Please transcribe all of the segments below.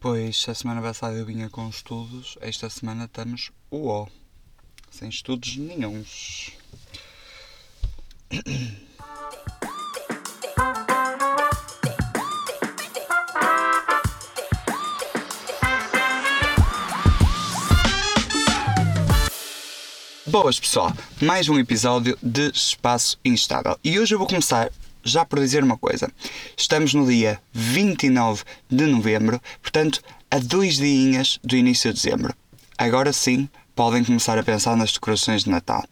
Pois, a semana passada eu vinha com estudos, esta semana estamos o sem estudos nenhums. Boas pessoal, mais um episódio de Espaço Instável. E hoje eu vou começar já por dizer uma coisa. Estamos no dia 29 de novembro, portanto, a dois dias do início de dezembro. Agora sim, podem começar a pensar nas decorações de Natal.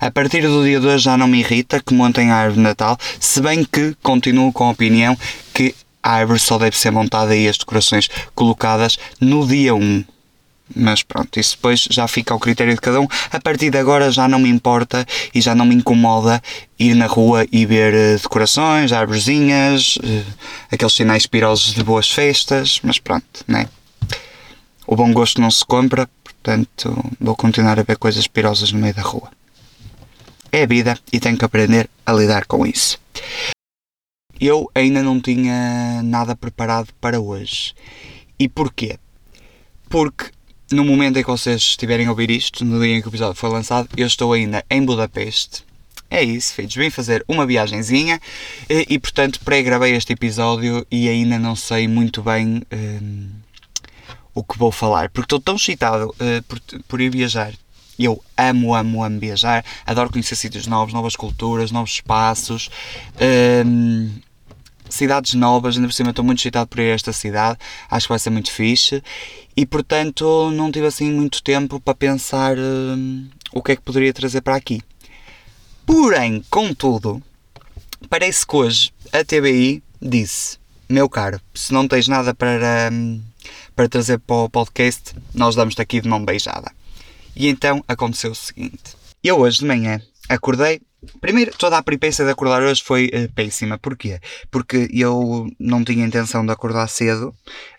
A partir do dia 2 já não me irrita que montem a árvore de Natal, se bem que continuo com a opinião que a árvore só deve ser montada e as decorações colocadas no dia 1 mas pronto, isso depois já fica ao critério de cada um. A partir de agora já não me importa e já não me incomoda ir na rua e ver uh, decorações, árvorezinhas, uh, aqueles sinais pirosos de boas festas, mas pronto, né? O bom gosto não se compra, portanto vou continuar a ver coisas pirosas no meio da rua. É a vida e tenho que aprender a lidar com isso. Eu ainda não tinha nada preparado para hoje. E porquê? Porque no momento em que vocês estiverem a ouvir isto, no dia em que o episódio foi lançado, eu estou ainda em Budapeste. É isso, filhos. Vim fazer uma viagenzinha e, e portanto, pré-gravei este episódio e ainda não sei muito bem um, o que vou falar, porque estou tão excitado uh, por, por ir viajar. Eu amo, amo, amo viajar, adoro conhecer sítios novos, novas culturas, novos espaços. Um, cidades novas, ainda por cima estou muito excitado por ir a esta cidade, acho que vai ser muito fixe e portanto não tive assim muito tempo para pensar uh, o que é que poderia trazer para aqui. Porém, contudo, parece que hoje a TBI disse: Meu caro, se não tens nada para, um, para trazer para o podcast, nós damos-te aqui de mão beijada. E então aconteceu o seguinte: eu hoje de manhã acordei Primeiro, toda a peripécia de acordar hoje foi uh, péssima. Porquê? Porque eu não tinha intenção de acordar cedo.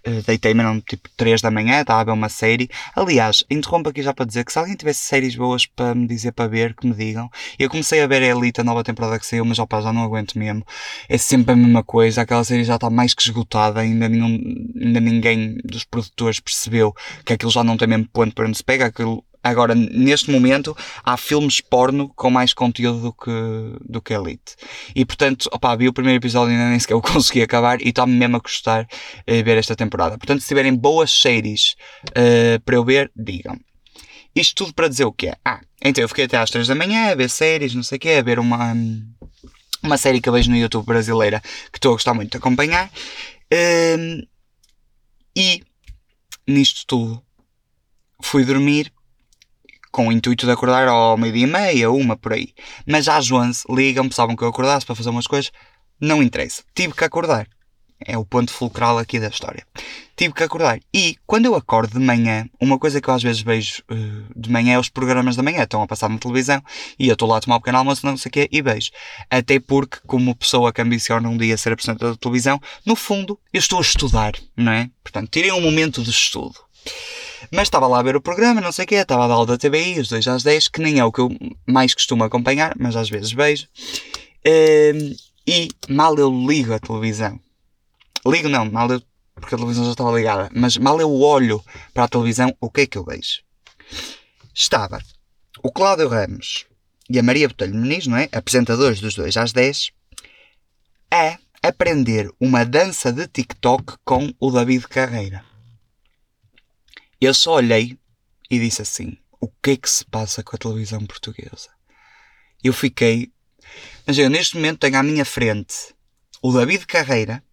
Uh, Deitei-me, eram tipo 3 da manhã, estava a ver uma série. Aliás, interrompo aqui já para dizer que se alguém tivesse séries boas para me dizer para ver, que me digam. Eu comecei a ver a Elite, a nova temporada que saiu, mas opa, já não aguento mesmo. É sempre a mesma coisa. Aquela série já está mais que esgotada. Ainda, nenhum, ainda ninguém dos produtores percebeu que aquilo já não tem mesmo ponto para onde se pega. Aquilo Agora, neste momento, há filmes porno com mais conteúdo do que, do que Elite. E portanto, opa, vi o primeiro episódio e ainda nem sequer o consegui acabar e está-me mesmo a gostar uh, ver esta temporada. Portanto, se tiverem boas séries uh, para eu ver, digam. Isto tudo para dizer o que é? Ah, então eu fiquei até às 3 da manhã a ver séries, não sei o quê, a ver uma, uma série que eu vejo no YouTube brasileira que estou a gostar muito de acompanhar. Uh, e nisto tudo fui dormir com o intuito de acordar ao meio-dia e meia, uma por aí. Mas às 11 ligam-me, sabem que eu acordasse para fazer umas coisas, não interessa. Tive que acordar. É o ponto fulcral aqui da história. Tive que acordar. E quando eu acordo de manhã, uma coisa que eu às vezes vejo uh, de manhã é os programas da manhã. Estão a passar na televisão e eu estou lá a tomar um pequeno almoço, não sei o quê, e vejo. Até porque, como pessoa que ambiciona um dia ser apresentador de televisão, no fundo, eu estou a estudar, não é? Portanto, tirei um momento de estudo. Mas estava lá a ver o programa, não sei o quê, estava a dar da TBI, os 2 às 10, que nem é o que eu mais costumo acompanhar, mas às vezes vejo. Ehm, e mal eu ligo a televisão. Ligo não, mal eu, porque a televisão já estava ligada, mas mal eu olho para a televisão, o que é que eu vejo? Estava o Cláudio Ramos e a Maria Botelho Muniz, não é? Apresentadores dos 2 às 10, a aprender uma dança de TikTok com o David Carreira. Eu só olhei e disse assim: o que é que se passa com a televisão portuguesa? Eu fiquei. Mas eu neste momento tenho à minha frente o David Carreira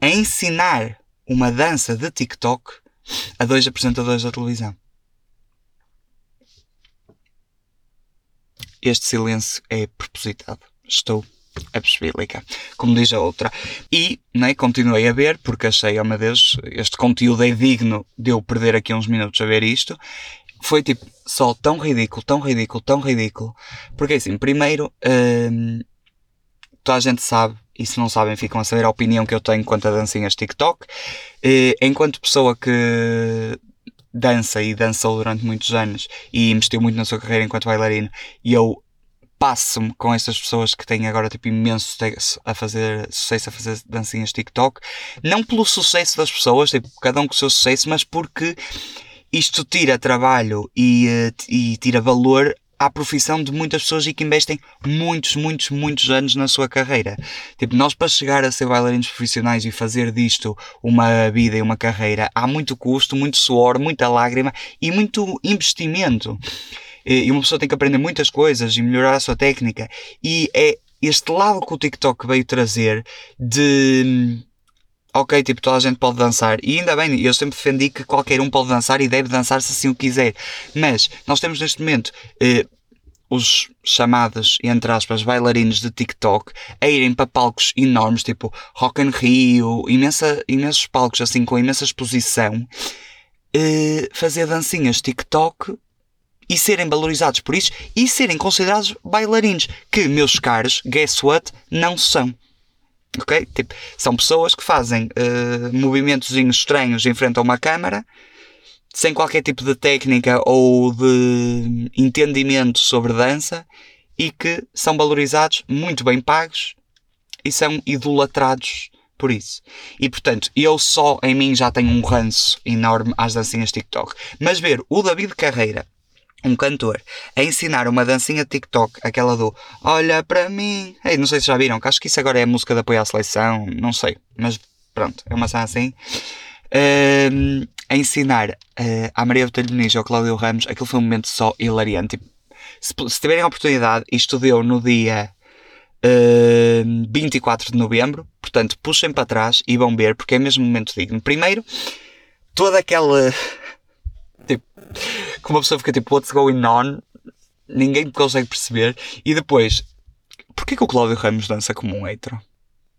a ensinar uma dança de TikTok a dois apresentadores da televisão. Este silêncio é propositado. Estou a explicar, como diz a outra. E né, continuei a ver, porque achei, oh meu Deus, este conteúdo é digno de eu perder aqui uns minutos a ver isto. Foi tipo, só tão ridículo, tão ridículo, tão ridículo. Porque assim, primeiro, hum, toda a gente sabe, e se não sabem, ficam a saber a opinião que eu tenho quanto a dancinhas TikTok. E, enquanto pessoa que dança e dançou durante muitos anos e investiu muito na sua carreira enquanto bailarino, e eu passo-me com estas pessoas que têm agora tipo imenso sucesso a fazer sucesso a fazer dancinhas TikTok. Não pelo sucesso das pessoas, tipo, cada um com o seu sucesso, mas porque isto tira trabalho e, eh, e tira valor à profissão de muitas pessoas e que investem muitos, muitos, muitos anos na sua carreira. Tipo, nós para chegar a ser bailarinos profissionais e fazer disto uma vida e uma carreira, há muito custo, muito suor, muita lágrima e muito investimento. E uma pessoa tem que aprender muitas coisas e melhorar a sua técnica. E é este lado que o TikTok veio trazer de ok, tipo, toda a gente pode dançar. E ainda bem, eu sempre defendi que qualquer um pode dançar e deve dançar se assim o quiser. Mas nós temos neste momento eh, os chamados, entre aspas, bailarinos de TikTok a irem para palcos enormes, tipo Rock in Rio, imensa, imensos palcos assim com imensa exposição, eh, fazer dancinhas TikTok e serem valorizados por isso e serem considerados bailarinos, que, meus caros, guess what? Não são. Ok? Tipo, são pessoas que fazem uh, movimentos estranhos em frente a uma câmara, sem qualquer tipo de técnica ou de entendimento sobre dança, e que são valorizados, muito bem pagos e são idolatrados por isso. E portanto, eu só em mim já tenho um ranço enorme às dancinhas TikTok. Mas ver o David Carreira um cantor a ensinar uma dancinha TikTok, aquela do Olha para mim. Ei, não sei se já viram, que acho que isso agora é a música de apoio à seleção, não sei, mas pronto, é uma cena assim. A ensinar uh, à Maria Botelho Muniz ou ao Cláudio Ramos, aquilo foi um momento só hilariante. Tipo, se, se, tiverem a oportunidade, isto deu no dia uh, 24 de novembro, portanto, puxem para trás e vão ver, porque é mesmo momento digno. Primeiro, toda aquela que uma pessoa fica tipo, what's going on? Ninguém consegue perceber. E depois, porquê que o Cláudio Ramos dança como um hetero?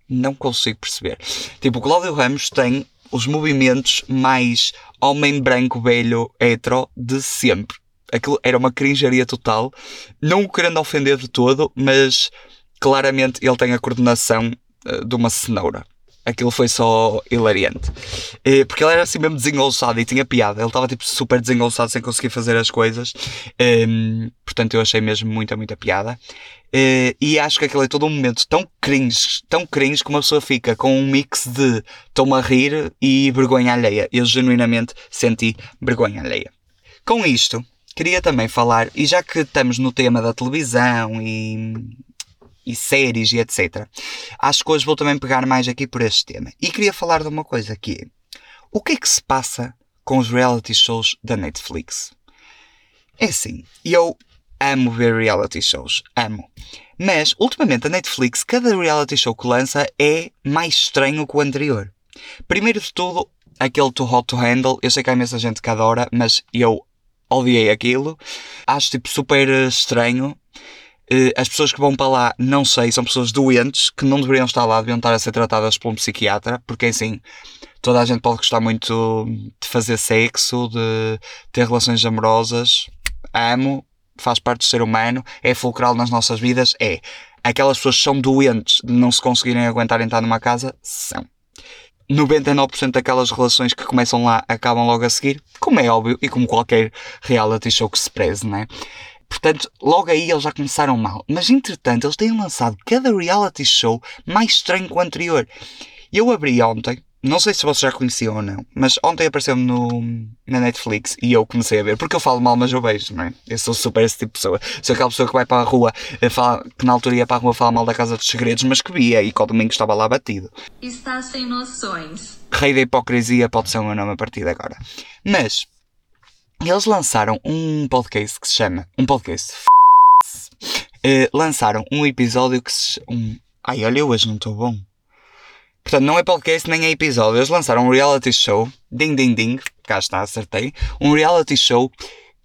Não consigo perceber. Tipo, o Cláudio Ramos tem os movimentos mais homem branco velho hetero de sempre. Aquilo era uma cringeria total. Não o querendo ofender de todo, mas claramente ele tem a coordenação uh, de uma cenoura aquilo foi só hilariante. Porque ele era assim mesmo desengonçado e tinha piada. Ele estava tipo super desengonçado sem conseguir fazer as coisas. Um, portanto, eu achei mesmo muita, muita piada. Uh, e acho que aquele é todo um momento tão cringe, tão cringe que uma pessoa fica com um mix de estou-me a rir e vergonha alheia. Eu genuinamente senti vergonha alheia. Com isto, queria também falar, e já que estamos no tema da televisão e e séries e etc. Acho que hoje vou também pegar mais aqui por este tema. E queria falar de uma coisa aqui. O que é que se passa com os reality shows da Netflix? É assim, eu amo ver reality shows, amo. Mas, ultimamente, a Netflix, cada reality show que lança é mais estranho que o anterior. Primeiro de tudo, aquele Too Hot to Handle, eu sei que há imensa gente que adora, mas eu odiei aquilo. Acho tipo super estranho. Eh, as pessoas que vão para lá, não sei, são pessoas doentes que não deveriam estar lá, deviam estar a ser tratadas por um psiquiatra, porque assim, toda a gente pode gostar muito de fazer sexo, de ter relações amorosas. Amo, faz parte do ser humano, é fulcral nas nossas vidas, é. Aquelas pessoas que são doentes de não se conseguirem aguentar entrar numa casa, são. 99% daquelas relações que começam lá acabam logo a seguir, como é óbvio, e como qualquer reality show que se preze, né? Portanto, logo aí eles já começaram mal. Mas entretanto, eles têm lançado cada reality show mais estranho que o anterior. Eu abri ontem, não sei se vocês já conheciam ou não, mas ontem apareceu-me no, na Netflix e eu comecei a ver, porque eu falo mal, mas eu vejo, não é? Eu sou super esse tipo de pessoa. Sou aquela pessoa que vai para a rua, fala, que na altura ia para a rua falar mal da Casa dos Segredos, mas que via e que ao domingo estava lá batido. Está sem noções. Rei da hipocrisia pode ser o meu nome a partir de agora. Mas, eles lançaram um podcast que se chama. Um podcast. Uh, lançaram um episódio que se. Um, ai, olha, eu hoje não estou bom. Portanto, não é podcast nem é episódio. Eles lançaram um reality show. Ding, ding, ding. Cá está, acertei. Um reality show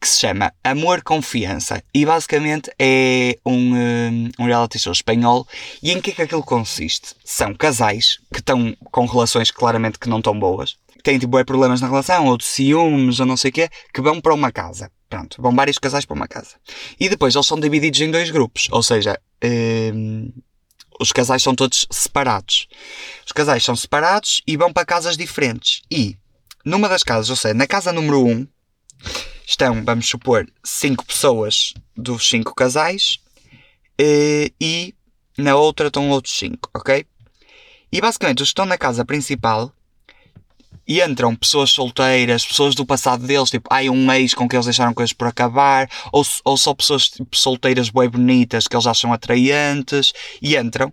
que se chama Amor Confiança. E basicamente é um, um, um reality show espanhol. E em que é que aquilo consiste? São casais que estão com relações claramente que não estão boas têm tipo é problemas na relação, ou de ciúmes, ou não sei o quê, que vão para uma casa. Pronto, vão vários casais para uma casa. E depois eles são divididos em dois grupos, ou seja, hum, os casais são todos separados. Os casais são separados e vão para casas diferentes. E numa das casas, ou seja, na casa número 1, um, estão, vamos supor, cinco pessoas dos cinco casais eh, e na outra estão outros 5, ok? E basicamente os que estão na casa principal e entram pessoas solteiras, pessoas do passado deles, tipo, ai, um ex com que eles deixaram coisas por acabar, ou, ou só pessoas tipo, solteiras bem bonitas que eles acham atraentes, e entram,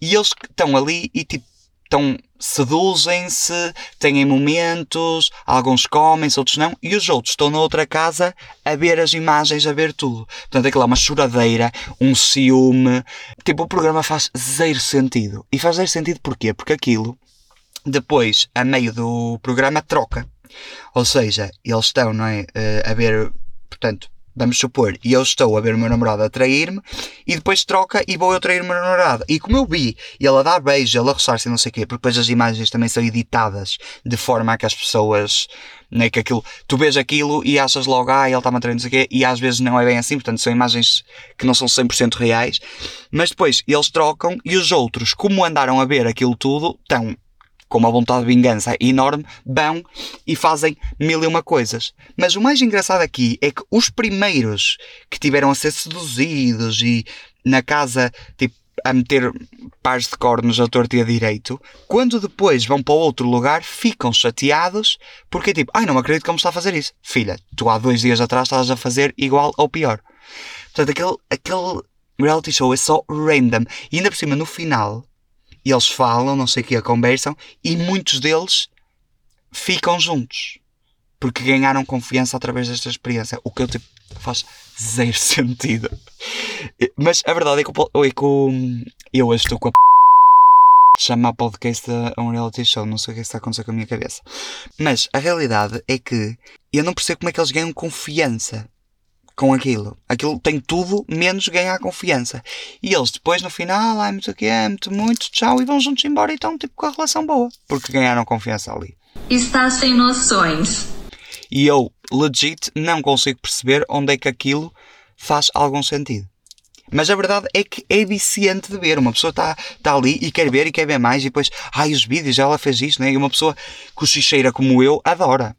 e eles estão ali e tipo, estão, seduzem-se, têm momentos, alguns comem, outros não, e os outros estão na outra casa a ver as imagens, a ver tudo. Portanto, aquilo é uma choradeira, um ciúme. Tipo, o programa faz zero sentido. E faz zero sentido porquê? Porque aquilo, depois, a meio do programa, troca. Ou seja, eles estão, não é, eh, a ver, portanto, vamos supor, e eu estou a ver o meu namorado a trair-me, e depois troca e vou eu trair o meu namorado. E como eu vi ele a dar beijo, ele a roçar-se não sei o quê, porque depois as imagens também são editadas de forma a que as pessoas, né, que aquilo, tu vês aquilo e achas logo, ah, ele está-me a trair, não sei o quê, e às vezes não é bem assim, portanto são imagens que não são 100% reais, mas depois eles trocam e os outros, como andaram a ver aquilo tudo, estão com uma vontade de vingança enorme, vão e fazem mil e uma coisas. Mas o mais engraçado aqui é que os primeiros que tiveram a ser seduzidos e na casa, tipo, a meter pares de cornos a torto e a direito, quando depois vão para outro lugar, ficam chateados porque tipo, ai não acredito me está a fazer isso. Filha, tu há dois dias atrás estavas a fazer igual ou pior. Portanto, aquele, aquele reality show é só random. E ainda por cima, no final, eles falam, não sei o que, conversam, e muitos deles ficam juntos. Porque ganharam confiança através desta experiência. O que eu tipo, faz zero sentido. Mas a verdade é que, é que eu hoje estou com a chamar podcast a um reality show. Não sei o que é está a acontecer com a minha cabeça. Mas a realidade é que eu não percebo como é que eles ganham confiança com aquilo. Aquilo tem tudo menos ganhar confiança. E eles depois no final, ai, muito que é, muito, muito, tchau, e vão juntos embora e estão tipo com a relação boa. Porque ganharam confiança ali. Está sem noções. E eu, legit, não consigo perceber onde é que aquilo faz algum sentido. Mas a verdade é que é viciante de ver. Uma pessoa está tá ali e quer ver e quer ver mais, e depois, ai, os vídeos, ela fez isto, né? E uma pessoa cochicheira como eu adora.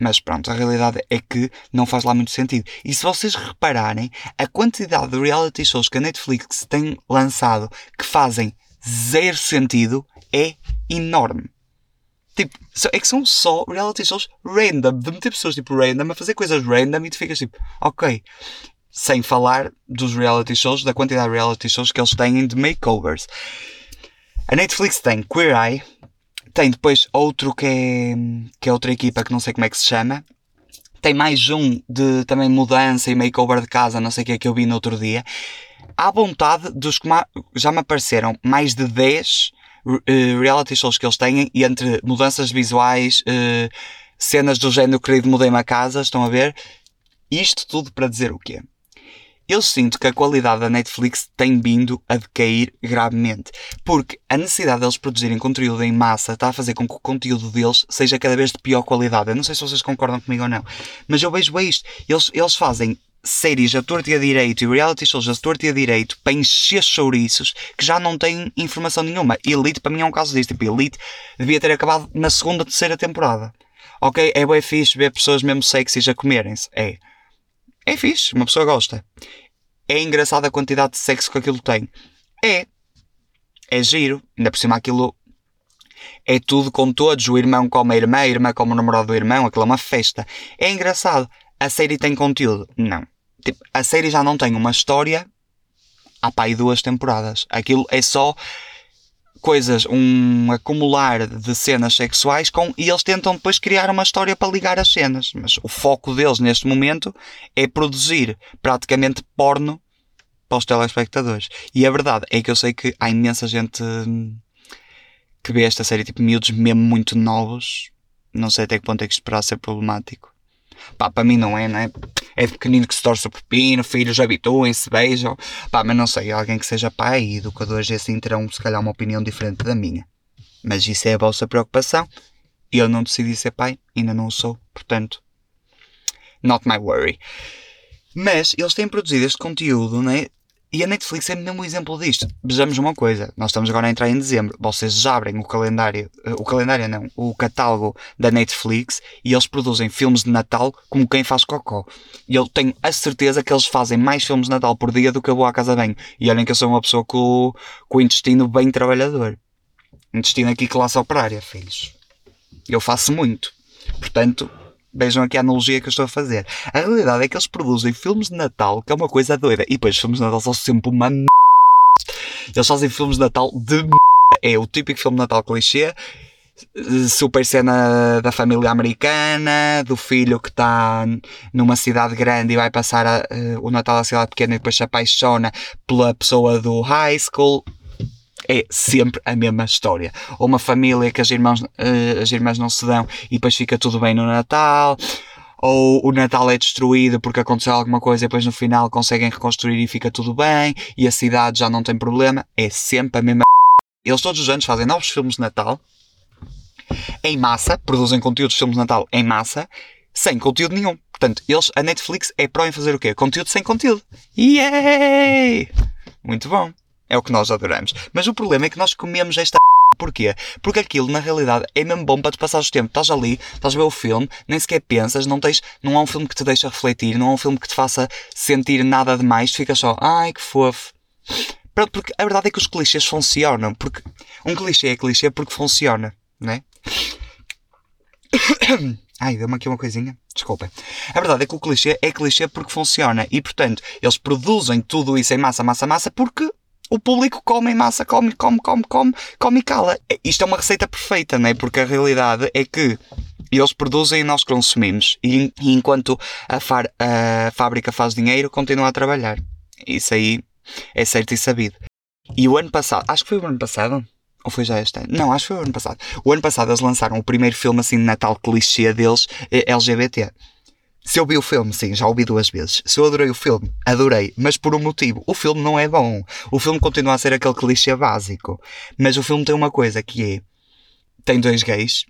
Mas pronto, a realidade é que não faz lá muito sentido. E se vocês repararem, a quantidade de reality shows que a Netflix tem lançado que fazem zero sentido é enorme. Tipo, é que são só reality shows random, de meter pessoas tipo random a fazer coisas random e tu ficas tipo, ok. Sem falar dos reality shows, da quantidade de reality shows que eles têm de makeovers. A Netflix tem Queer Eye, tem depois outro que é, que é outra equipa que não sei como é que se chama. Tem mais um de também mudança e makeover de casa, não sei o que é que eu vi no outro dia. À vontade dos que já me apareceram mais de 10 uh, eh, reality shows que eles têm e entre mudanças visuais, uh, cenas do género querido mudei-me a casa, estão a ver? Isto tudo para dizer o quê? Eu sinto que a qualidade da Netflix tem vindo a decair gravemente. Porque a necessidade deles produzirem conteúdo em massa está a fazer com que o conteúdo deles seja cada vez de pior qualidade. Eu não sei se vocês concordam comigo ou não. Mas eu vejo bem isto. Eles, eles fazem séries a torto e a direito e reality shows a torto e a direito para encher chouriços que já não têm informação nenhuma. Elite para mim é um caso disto. Tipo, Elite devia ter acabado na segunda, terceira temporada. Ok, é bem fixe ver pessoas mesmo sexys a comerem-se. É é fixe, uma pessoa gosta. É engraçado a quantidade de sexo que aquilo tem. É. É giro. Ainda por cima aquilo é tudo com todos. O irmão como a irmã, a irmã como o namorado do irmão. Aquilo é uma festa. É engraçado. A série tem conteúdo? Não. Tipo, a série já não tem uma história há pai duas temporadas. Aquilo é só coisas, um acumular de cenas sexuais com, e eles tentam depois criar uma história para ligar as cenas. Mas o foco deles neste momento é produzir praticamente porno para os telespectadores. E a verdade é que eu sei que há imensa gente hum, que vê esta série, tipo miúdos mesmo muito novos. Não sei até que ponto é que isto poderá ser problemático. Pá, para mim não é, né? É de pequenino que se torce o pepino, filhos habituem-se, beijam. Pá, mas não sei, alguém que seja pai e educadores assim terão se calhar uma opinião diferente da minha. Mas isso é a vossa preocupação. Eu não decidi ser pai, ainda não o sou, portanto. Not my worry. Mas eles têm produzido este conteúdo, né? E a Netflix é mesmo um exemplo disto. Vejamos uma coisa, nós estamos agora a entrar em dezembro, vocês já abrem o calendário, eh, o calendário não, o catálogo da Netflix e eles produzem filmes de Natal como quem faz cocó. E eu tenho a certeza que eles fazem mais filmes de Natal por dia do que eu vou à casa bem. E olhem que eu sou uma pessoa com, com o intestino bem trabalhador. Intestino aqui classe operária, filhos. Eu faço muito. Portanto, Vejam aqui a analogia que eu estou a fazer. A realidade é que eles produzem filmes de Natal, que é uma coisa doida. E depois, os filmes de Natal são sempre uma m... Eles fazem filmes de Natal de m... É o típico filme de Natal clichê. Super cena da família americana, do filho que está numa cidade grande e vai passar a, uh, o Natal à cidade pequena e depois se apaixona pela pessoa do high school é sempre a mesma história. Ou uma família que as irmãs, uh, as irmãs não se dão e depois fica tudo bem no Natal. Ou o Natal é destruído porque aconteceu alguma coisa e depois no final conseguem reconstruir e fica tudo bem e a cidade já não tem problema. É sempre a mesma. Eles todos os anos fazem novos filmes de Natal em massa, produzem conteúdos de filmes de Natal em massa, sem conteúdo nenhum. Portanto, eles, a Netflix é pró em fazer o quê? Conteúdo sem conteúdo. Yay! Muito bom. É o que nós adoramos. Mas o problema é que nós comemos esta Porquê? Porque aquilo, na realidade, é mesmo bom para te passar o tempo. Estás ali, estás a ver o filme, nem sequer pensas, não, tens, não há um filme que te deixa refletir, não há um filme que te faça sentir nada demais, tu ficas só, ai que fofo. Porque a verdade é que os clichês funcionam. Porque um clichê é clichê porque funciona, né? Ai, deu-me aqui uma coisinha. Desculpem. A verdade é que o clichê é clichê porque funciona. E, portanto, eles produzem tudo isso em massa, massa, massa porque o público come em massa, come, come, come, come, come e cala. Isto é uma receita perfeita, não é? Porque a realidade é que eles produzem e nós consumimos. E, e enquanto a, far, a fábrica faz dinheiro, continua a trabalhar. Isso aí é certo e sabido. E o ano passado, acho que foi o ano passado, ou foi já este ano? Não, acho que foi o ano passado. O ano passado eles lançaram o primeiro filme assim de Natal clichê deles, eh, LGBT. Se eu vi o filme, sim, já ouvi duas vezes. Se eu adorei o filme, adorei, mas por um motivo. O filme não é bom. O filme continua a ser aquele clichê básico. Mas o filme tem uma coisa que é: tem dois gays,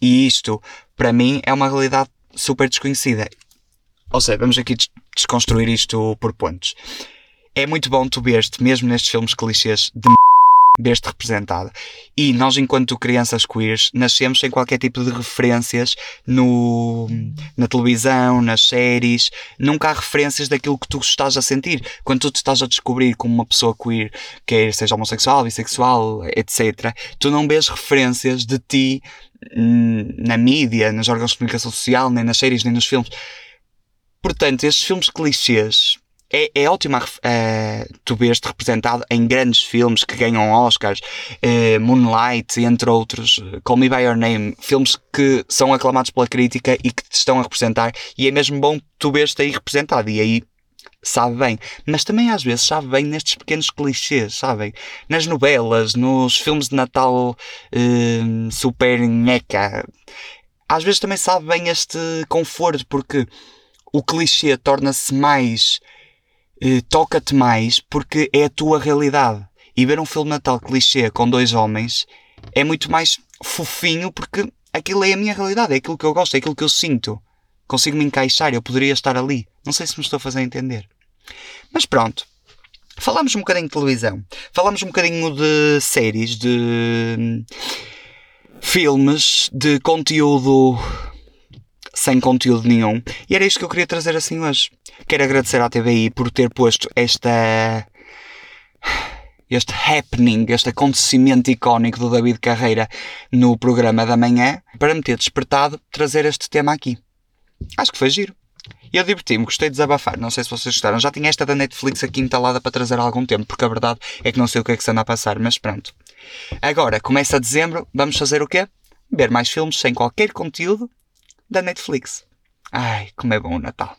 e isto, para mim, é uma realidade super desconhecida. Ou seja, vamos aqui desconstruir isto por pontos. É muito bom tu ver-te, mesmo nestes filmes clichês de ver-te representado. E nós, enquanto crianças queers, nascemos sem qualquer tipo de referências no, na televisão, nas séries. Nunca há referências daquilo que tu estás a sentir. Quando tu te estás a descobrir como uma pessoa queer, quer seja homossexual, bissexual, etc., tu não vês referências de ti na mídia, nos órgãos de comunicação social, nem nas séries, nem nos filmes. Portanto, estes filmes clichês é, é ótimo uh, tu vês-te representado em grandes filmes que ganham Oscars, uh, Moonlight, entre outros, Call Me By Your Name, filmes que são aclamados pela crítica e que te estão a representar, e é mesmo bom tu vês-te aí representado, e aí sabe bem. Mas também às vezes sabe bem nestes pequenos clichês, sabem? Nas novelas, nos filmes de Natal uh, super nheca. Às vezes também sabe bem este conforto, porque o clichê torna-se mais eh, toca-te mais porque é a tua realidade. E ver um filme Natal clichê com dois homens é muito mais fofinho porque aquilo é a minha realidade, é aquilo que eu gosto, é aquilo que eu sinto. Consigo me encaixar, eu poderia estar ali. Não sei se me estou a fazer entender. Mas pronto. Falamos um bocadinho de televisão. Falamos um bocadinho de séries, de hum, filmes, de conteúdo sem conteúdo nenhum. E era isto que eu queria trazer assim hoje. Quero agradecer à TVI por ter posto esta. Este happening, este acontecimento icónico do David Carreira no programa da manhã para me ter despertado trazer este tema aqui. Acho que foi giro. E eu diverti-me, gostei de desabafar. Não sei se vocês gostaram. Já tinha esta da Netflix aqui instalada para trazer há algum tempo, porque a verdade é que não sei o que é que se anda a passar, mas pronto. Agora, começa dezembro, vamos fazer o quê? Ver mais filmes sem qualquer conteúdo da Netflix. Ai, como é bom o Natal.